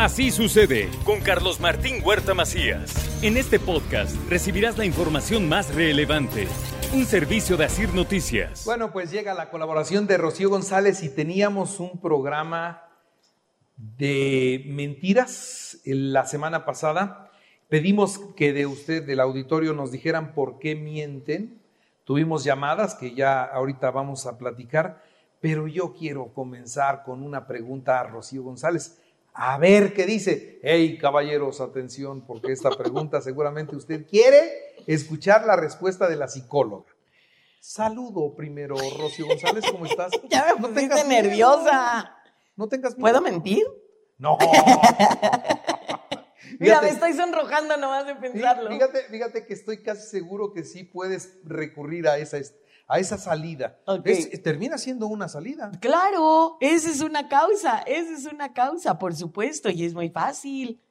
Así sucede con Carlos Martín Huerta Macías. En este podcast recibirás la información más relevante. Un servicio de Asir Noticias. Bueno, pues llega la colaboración de Rocío González y teníamos un programa de mentiras la semana pasada. Pedimos que de usted, del auditorio, nos dijeran por qué mienten. Tuvimos llamadas que ya ahorita vamos a platicar, pero yo quiero comenzar con una pregunta a Rocío González. A ver qué dice. Hey, caballeros, atención, porque esta pregunta seguramente usted quiere escuchar la respuesta de la psicóloga. Saludo primero, Rocío González, ¿cómo estás? ya me pusiste nerviosa. No tengas miedo. ¿Puedo mentir? No. Mira, me estoy sonrojando nomás de pensarlo. Fíjate, fíjate que estoy casi seguro que sí puedes recurrir a esa, a esa salida. termina siendo una salida. Claro, esa es una causa, esa es una causa, por supuesto, y es muy fácil.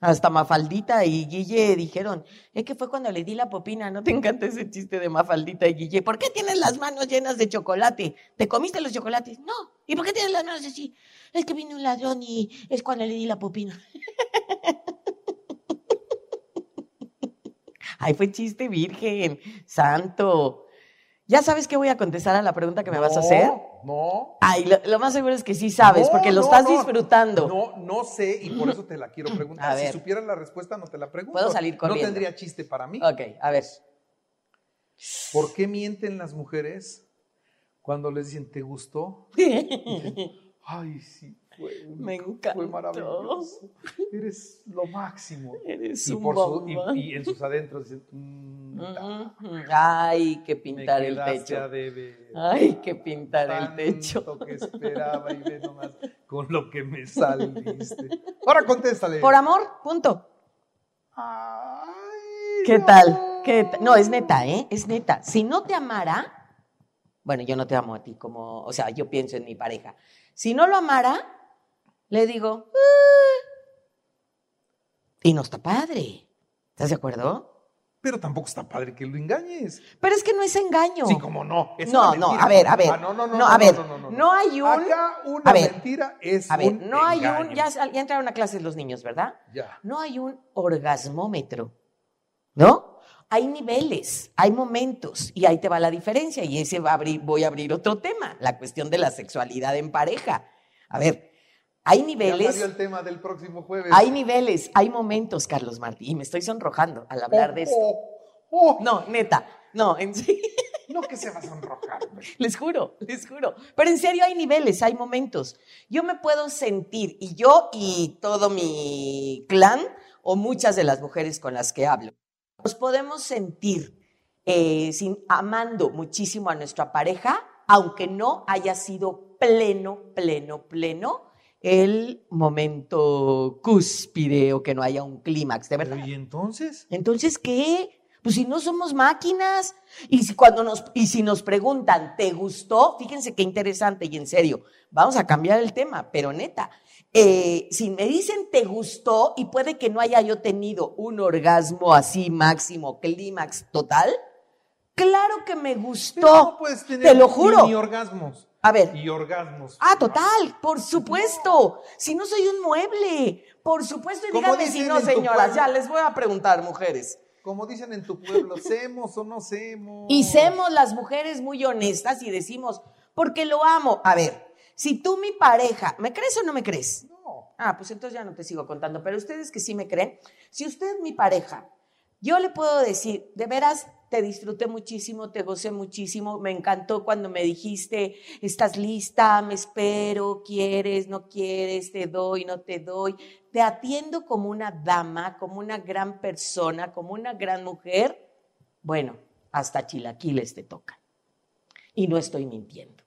Hasta Mafaldita y Guille dijeron, es que fue cuando le di la popina, ¿no te encanta ese chiste de Mafaldita y Guille? ¿Por qué tienes las manos llenas de chocolate? ¿Te comiste los chocolates? No. ¿Y por qué tienes las manos así? Es que vino un ladrón y es cuando le di la popina. Ay, fue chiste virgen, santo. ¿Ya sabes qué voy a contestar a la pregunta que me vas a hacer? No. Ay, lo, más seguro es que sí sabes, porque lo estás disfrutando. No, no sé y por eso te la quiero preguntar. Si supieras la respuesta, no te la pregunto. Puedo salir corriendo. No tendría chiste para mí. Ok, a ver. ¿Por qué mienten las mujeres cuando les dicen, ¿te gustó? Ay, sí. Fue, Me encanta. Fue maravilloso. Eres lo máximo. Eres y, un por y, en sus adentros dicen, mm, Ay, que pintar el techo. Ay, que pintar el techo. que esperaba y ve nomás con lo que me saliste. Ahora contéstale. Por amor, punto. Ay, ¿Qué tal? ¿Qué No, es neta, ¿eh? Es neta. Si no te amara, bueno, yo no te amo a ti como, o sea, yo pienso en mi pareja. Si no lo amara, le digo, ah". y no está padre. ¿Estás de acuerdo? Pero tampoco está padre que lo engañes. Pero es que no es engaño. Sí, como no. no, no, a ver, a ver. no, no, no, no, a ver. No, hay un. Acá una mentira es. A ver, un no hay engaño. un. Ya, ya entraron a clases los niños, ¿verdad? Ya. No hay un orgasmómetro. ¿No? Hay niveles, hay momentos, y ahí te va la diferencia. Y ese va a abrir, voy a abrir otro tema, la cuestión de la sexualidad en pareja. A ver, hay niveles. Ya salió el tema del próximo jueves. Hay niveles, hay momentos, Carlos Martín. Y me estoy sonrojando al hablar de esto. Oh, oh. No, neta, no, en serio. No que se va a sonrojar. Les juro, les juro. Pero en serio hay niveles, hay momentos. Yo me puedo sentir, y yo y todo mi clan, o muchas de las mujeres con las que hablo, nos podemos sentir eh, sin, amando muchísimo a nuestra pareja, aunque no haya sido pleno, pleno, pleno el momento cúspide o que no haya un clímax, de verdad. ¿Y entonces? Entonces, ¿qué? Pues si no somos máquinas y si cuando nos y si nos preguntan, ¿te gustó? Fíjense qué interesante y en serio, vamos a cambiar el tema, pero neta, eh, si me dicen te gustó y puede que no haya yo tenido un orgasmo así máximo, clímax total, claro que me gustó. Pero no puedes tener te lo juro. Ni orgasmos. A ver. Y orgasmos. Ah, total, por supuesto. Si no soy un mueble, por supuesto. Y díganme si no, señoras. Ya les voy a preguntar, mujeres. Como dicen en tu pueblo, ¿semos o no semos? Y semos las mujeres muy honestas y decimos, porque lo amo. A ver, si tú, mi pareja, ¿me crees o no me crees? No. Ah, pues entonces ya no te sigo contando. Pero ustedes que sí me creen, si usted mi pareja, yo le puedo decir, de veras, te disfruté muchísimo, te gocé muchísimo, me encantó cuando me dijiste, estás lista, me espero, quieres, no quieres, te doy, no te doy. Te atiendo como una dama, como una gran persona, como una gran mujer. Bueno, hasta chilaquiles te tocan. Y no estoy mintiendo.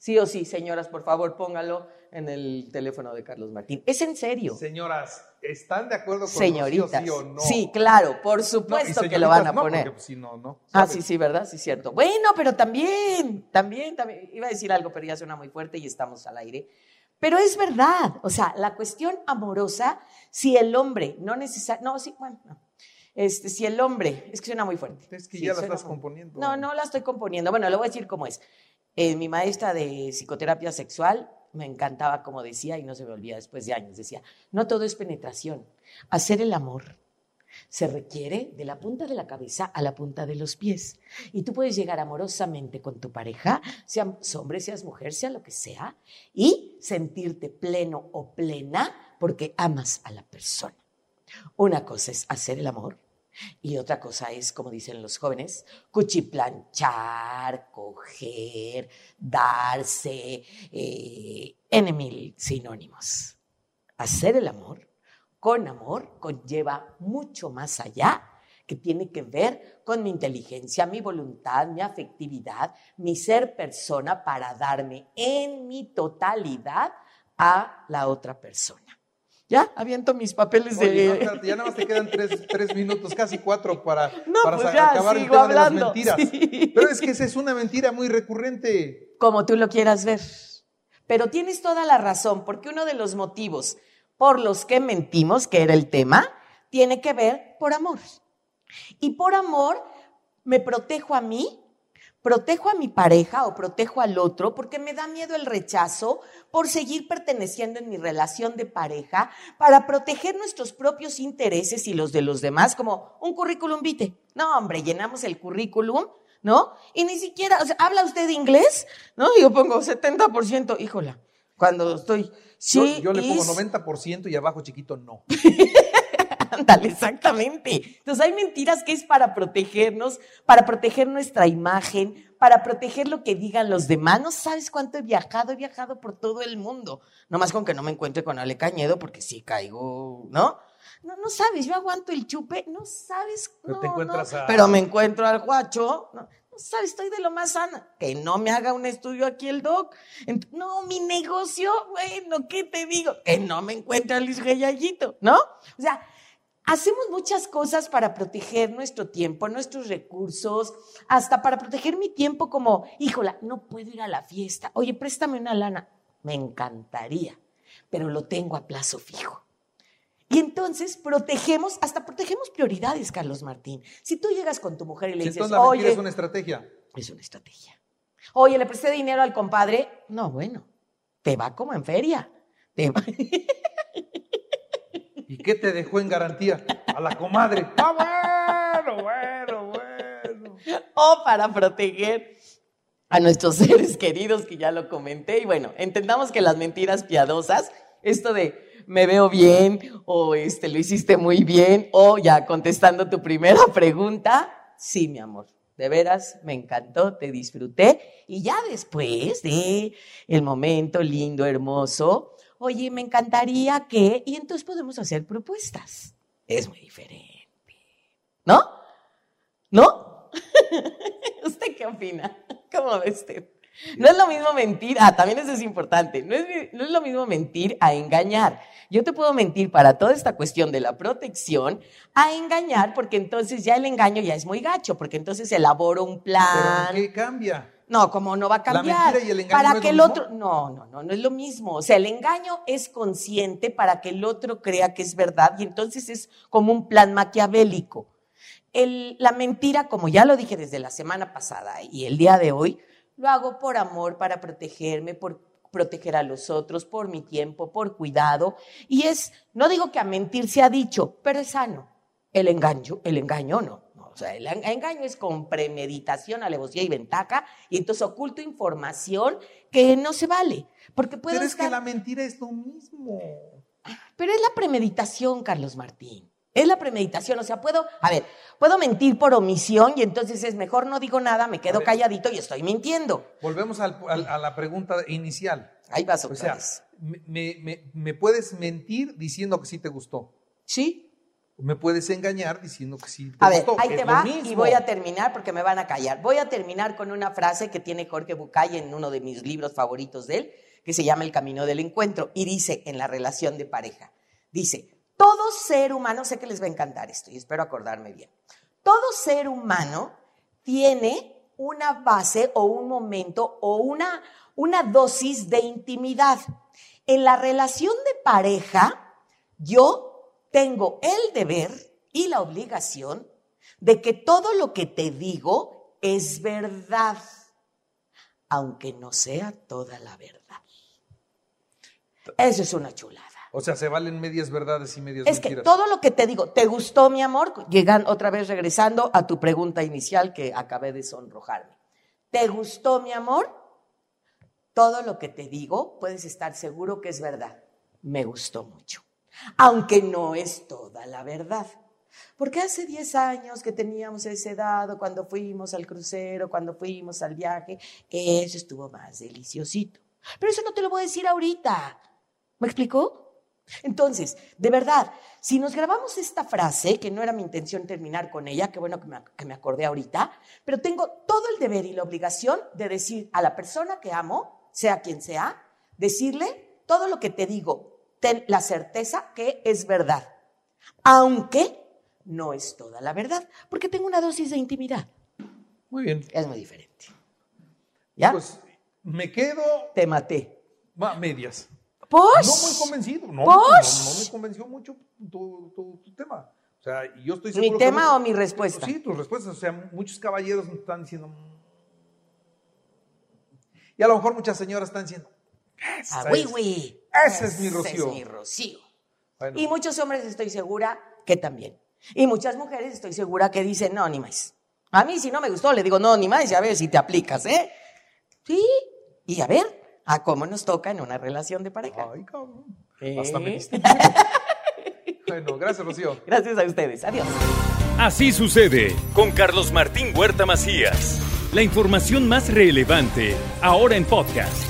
Sí o sí, señoras, por favor, póngalo. en el teléfono de Carlos Martín. Es en serio. Señoras, ¿están de acuerdo con Señoritas. Sí o no? Sí, claro, por No, supuesto que lo van a no, poner. porque, si no, no. Ah, sí, sí, ¿verdad? Sí, cierto. Bueno, pero también, también, también, iba a decir algo, pero ya suena muy fuerte y estamos al aire. Pero es verdad, o sea, la cuestión amorosa, si el hombre no necesita, no, sí, bueno, no. Este, si el hombre, es que suena muy fuerte. Es que Sí, ya la estás muy- componiendo. No, no la estoy componiendo. Bueno, le voy a decir cómo es. Eh, mi maestra de psicoterapia sexual me encantaba como decía, y no se me olvida después de años, decía, no todo es penetración. Hacer el amor se requiere de la punta de la cabeza a la punta de los pies. Y tú puedes llegar amorosamente con tu pareja, seas hombre, seas mujer, sea lo que sea, y sentirte pleno o plena porque amas a la persona. Una cosa es hacer el amor y otra cosa es, como dicen los jóvenes, cuchiplanchar, coger, darse, eh, en mil sinónimos. Hacer el amor con amor conlleva mucho más allá que tiene que ver con mi inteligencia, mi voluntad, mi afectividad, mi ser persona para darme en mi totalidad a la otra persona. Ya, aviento mis papeles Oye, no, de... espérate, ya nada más te quedan tres, tres minutos, casi cuatro para, No, para pues ya, acabar el tema de las mentiras. sí. Pero es que esa es una mentira muy recurrente. como tú lo quieras ver. Pero tienes toda la razón, porque uno de los motivos por los que mentimos, que era el tema, tiene que ver por amor. Y por amor me protejo a mí, protejo a mi pareja o protejo al otro, porque me da miedo el rechazo por seguir perteneciendo en mi relación de pareja, para proteger nuestros propios intereses y los de los demás, como un currículum vitae. No, hombre, llenamos el currículum ¿no? Y ni siquiera, o sea, ¿habla usted inglés? ¿No? Y yo pongo 70%, híjola, cuando estoy, sí, yo, yo le pongo is- 90% y abajo chiquito no. Ándale, exactamente. Entonces hay mentiras que es para protegernos, para proteger nuestra imagen, para proteger lo que digan los demás. No sabes cuánto he viajado, he viajado por todo el mundo. No más con que no me encuentre con Ale Cañedo, porque sí caigo, ¿no? No, no sabes, yo aguanto el chupe, no sabes. Pero no, te encuentras no. a- Pero me encuentro al guacho, no, no sabes, estoy de lo más sana. Que no me haga un estudio aquí el doc. No, mi negocio, bueno, ¿qué te digo? Que no me encuentre a Luis Gallallito, ¿no? O sea, Hacemos muchas cosas para proteger nuestro tiempo, nuestros recursos, hasta para proteger mi tiempo como, híjola, no puedo ir a la fiesta. Oye, préstame una lana. Me encantaría, pero lo tengo a plazo fijo. Y entonces protegemos, hasta protegemos prioridades, Carlos Martín. Si tú llegas con tu mujer y le Si dices, la oye, es una estrategia. es una estrategia. Oye, le presté dinero al compadre. No, bueno, te va como en feria. Te va- ¿Y qué te dejó en garantía? A la comadre. Ah, bueno, bueno, bueno. o para proteger a nuestros seres queridos, que ya lo comenté. Y bueno, entendamos que las mentiras piadosas, esto de me veo bien o este lo hiciste muy bien o ya contestando tu primera pregunta, sí, mi amor. De veras, me encantó, te disfruté. Y ya después de el momento lindo, hermoso, oye, me encantaría que, y entonces podemos hacer propuestas. Es muy diferente. ¿No? ¿No? ¿Usted qué opina? ¿Cómo ve usted? No es lo mismo mentir, ah, también eso es importante, no es, no es lo mismo mentir a engañar. Yo te puedo mentir para toda esta cuestión de la protección a engañar, porque entonces ya el engaño ya es muy gacho, porque entonces elaboro un ¿Pero plan. qué cambia? No, como no va a ¿La cambiar. mentira y el engaño para no es que lo el mismo? otro. No, no, no, no es lo mismo. O sea, el engaño es consciente para que el otro crea que es verdad y entonces es como un plan maquiavélico. El- la mentira, como ya lo dije desde la semana pasada y el día de hoy, lo hago por amor, para protegerme, por proteger a los otros, por mi tiempo, por cuidado. Y es, no digo que a mentir se ha dicho, pero es sano. El engaño, el engaño no. O sea, el en- engaño es con premeditación, alevosía y ventaja, y entonces oculto información que no se vale. Porque puedo Pero es que la mentira es lo mismo. pero es la premeditación, Carlos Martín. Es la premeditación. O sea, puedo, a ver, puedo mentir por omisión y entonces es mejor no digo nada, me quedo calladito y estoy mintiendo. Volvemos al- al- a la pregunta inicial. Ahí vas O otra sea, vez. me- me- me puedes mentir diciendo que sí te gustó. Sí. Me puedes engañar diciendo que sí te A ver, ahí Es te va y voy a terminar porque me van a callar. Voy a terminar con una frase que tiene Jorge Bucay en uno de mis libros favoritos de él, que se llama El Camino del Encuentro y dice en la relación de pareja, dice, todo ser humano, sé que les va a encantar esto y espero acordarme bien, todo ser humano tiene una base o un momento o una, una dosis de intimidad. En la relación de pareja, yo tengo el deber y la obligación de que todo lo que te digo es verdad, aunque no sea toda la verdad. Eso es una chulada. O sea, se valen medias verdades y medias Es que mentiras. todo lo que te digo, ¿te gustó mi amor? Llegan otra vez regresando a tu pregunta inicial que acabé de sonrojarme. ¿Te gustó mi amor? Todo lo que te digo, puedes estar seguro que es verdad. Me gustó mucho. Aunque no es toda la verdad. Porque hace 10 años que teníamos ese dado, cuando fuimos al crucero, cuando fuimos al viaje, eso estuvo más deliciosito. Pero eso no te lo voy a decir ahorita. ¿Me explicó? Entonces, de verdad, si nos grabamos esta frase, que no era mi intención terminar con ella, qué bueno que me, que me acordé ahorita, pero tengo todo el deber y la obligación de decir a la persona que amo, sea quien sea, decirle todo lo que te digo, ten la certeza que es verdad, aunque no es toda la verdad, porque tengo una dosis de intimidad. Muy bien. Es muy diferente. ¿Ya? Pues me quedo te maté. a medias. ¿Pues? No muy convencido. No, no, no me convenció mucho tu, tu- tu tema. O sea, yo estoy ¿Mi seguro que tema o mi respuesta? Sí, tus respuestas. O sea, muchos caballeros me están diciendo. "Mm". Y a lo mejor muchas señoras están diciendo. Ah, "Esa oui, oui. Ese es mi Ese Rocío. es mi Rocío. Bueno, Y muchos hombres estoy segura que también. Y muchas mujeres estoy segura que dicen, no, ni más. A mí si no me gustó, le digo, no, ni más, y a ver si te aplicas, ¿eh? Sí. Y a ver, a cómo nos toca en una relación de pareja. Ay, cabrón. ¿Eh? Hasta me diste. bueno, gracias, Rocío. Gracias a ustedes. Adiós. Así sucede con Carlos Martín Huerta Macías. La información más relevante ahora en podcast.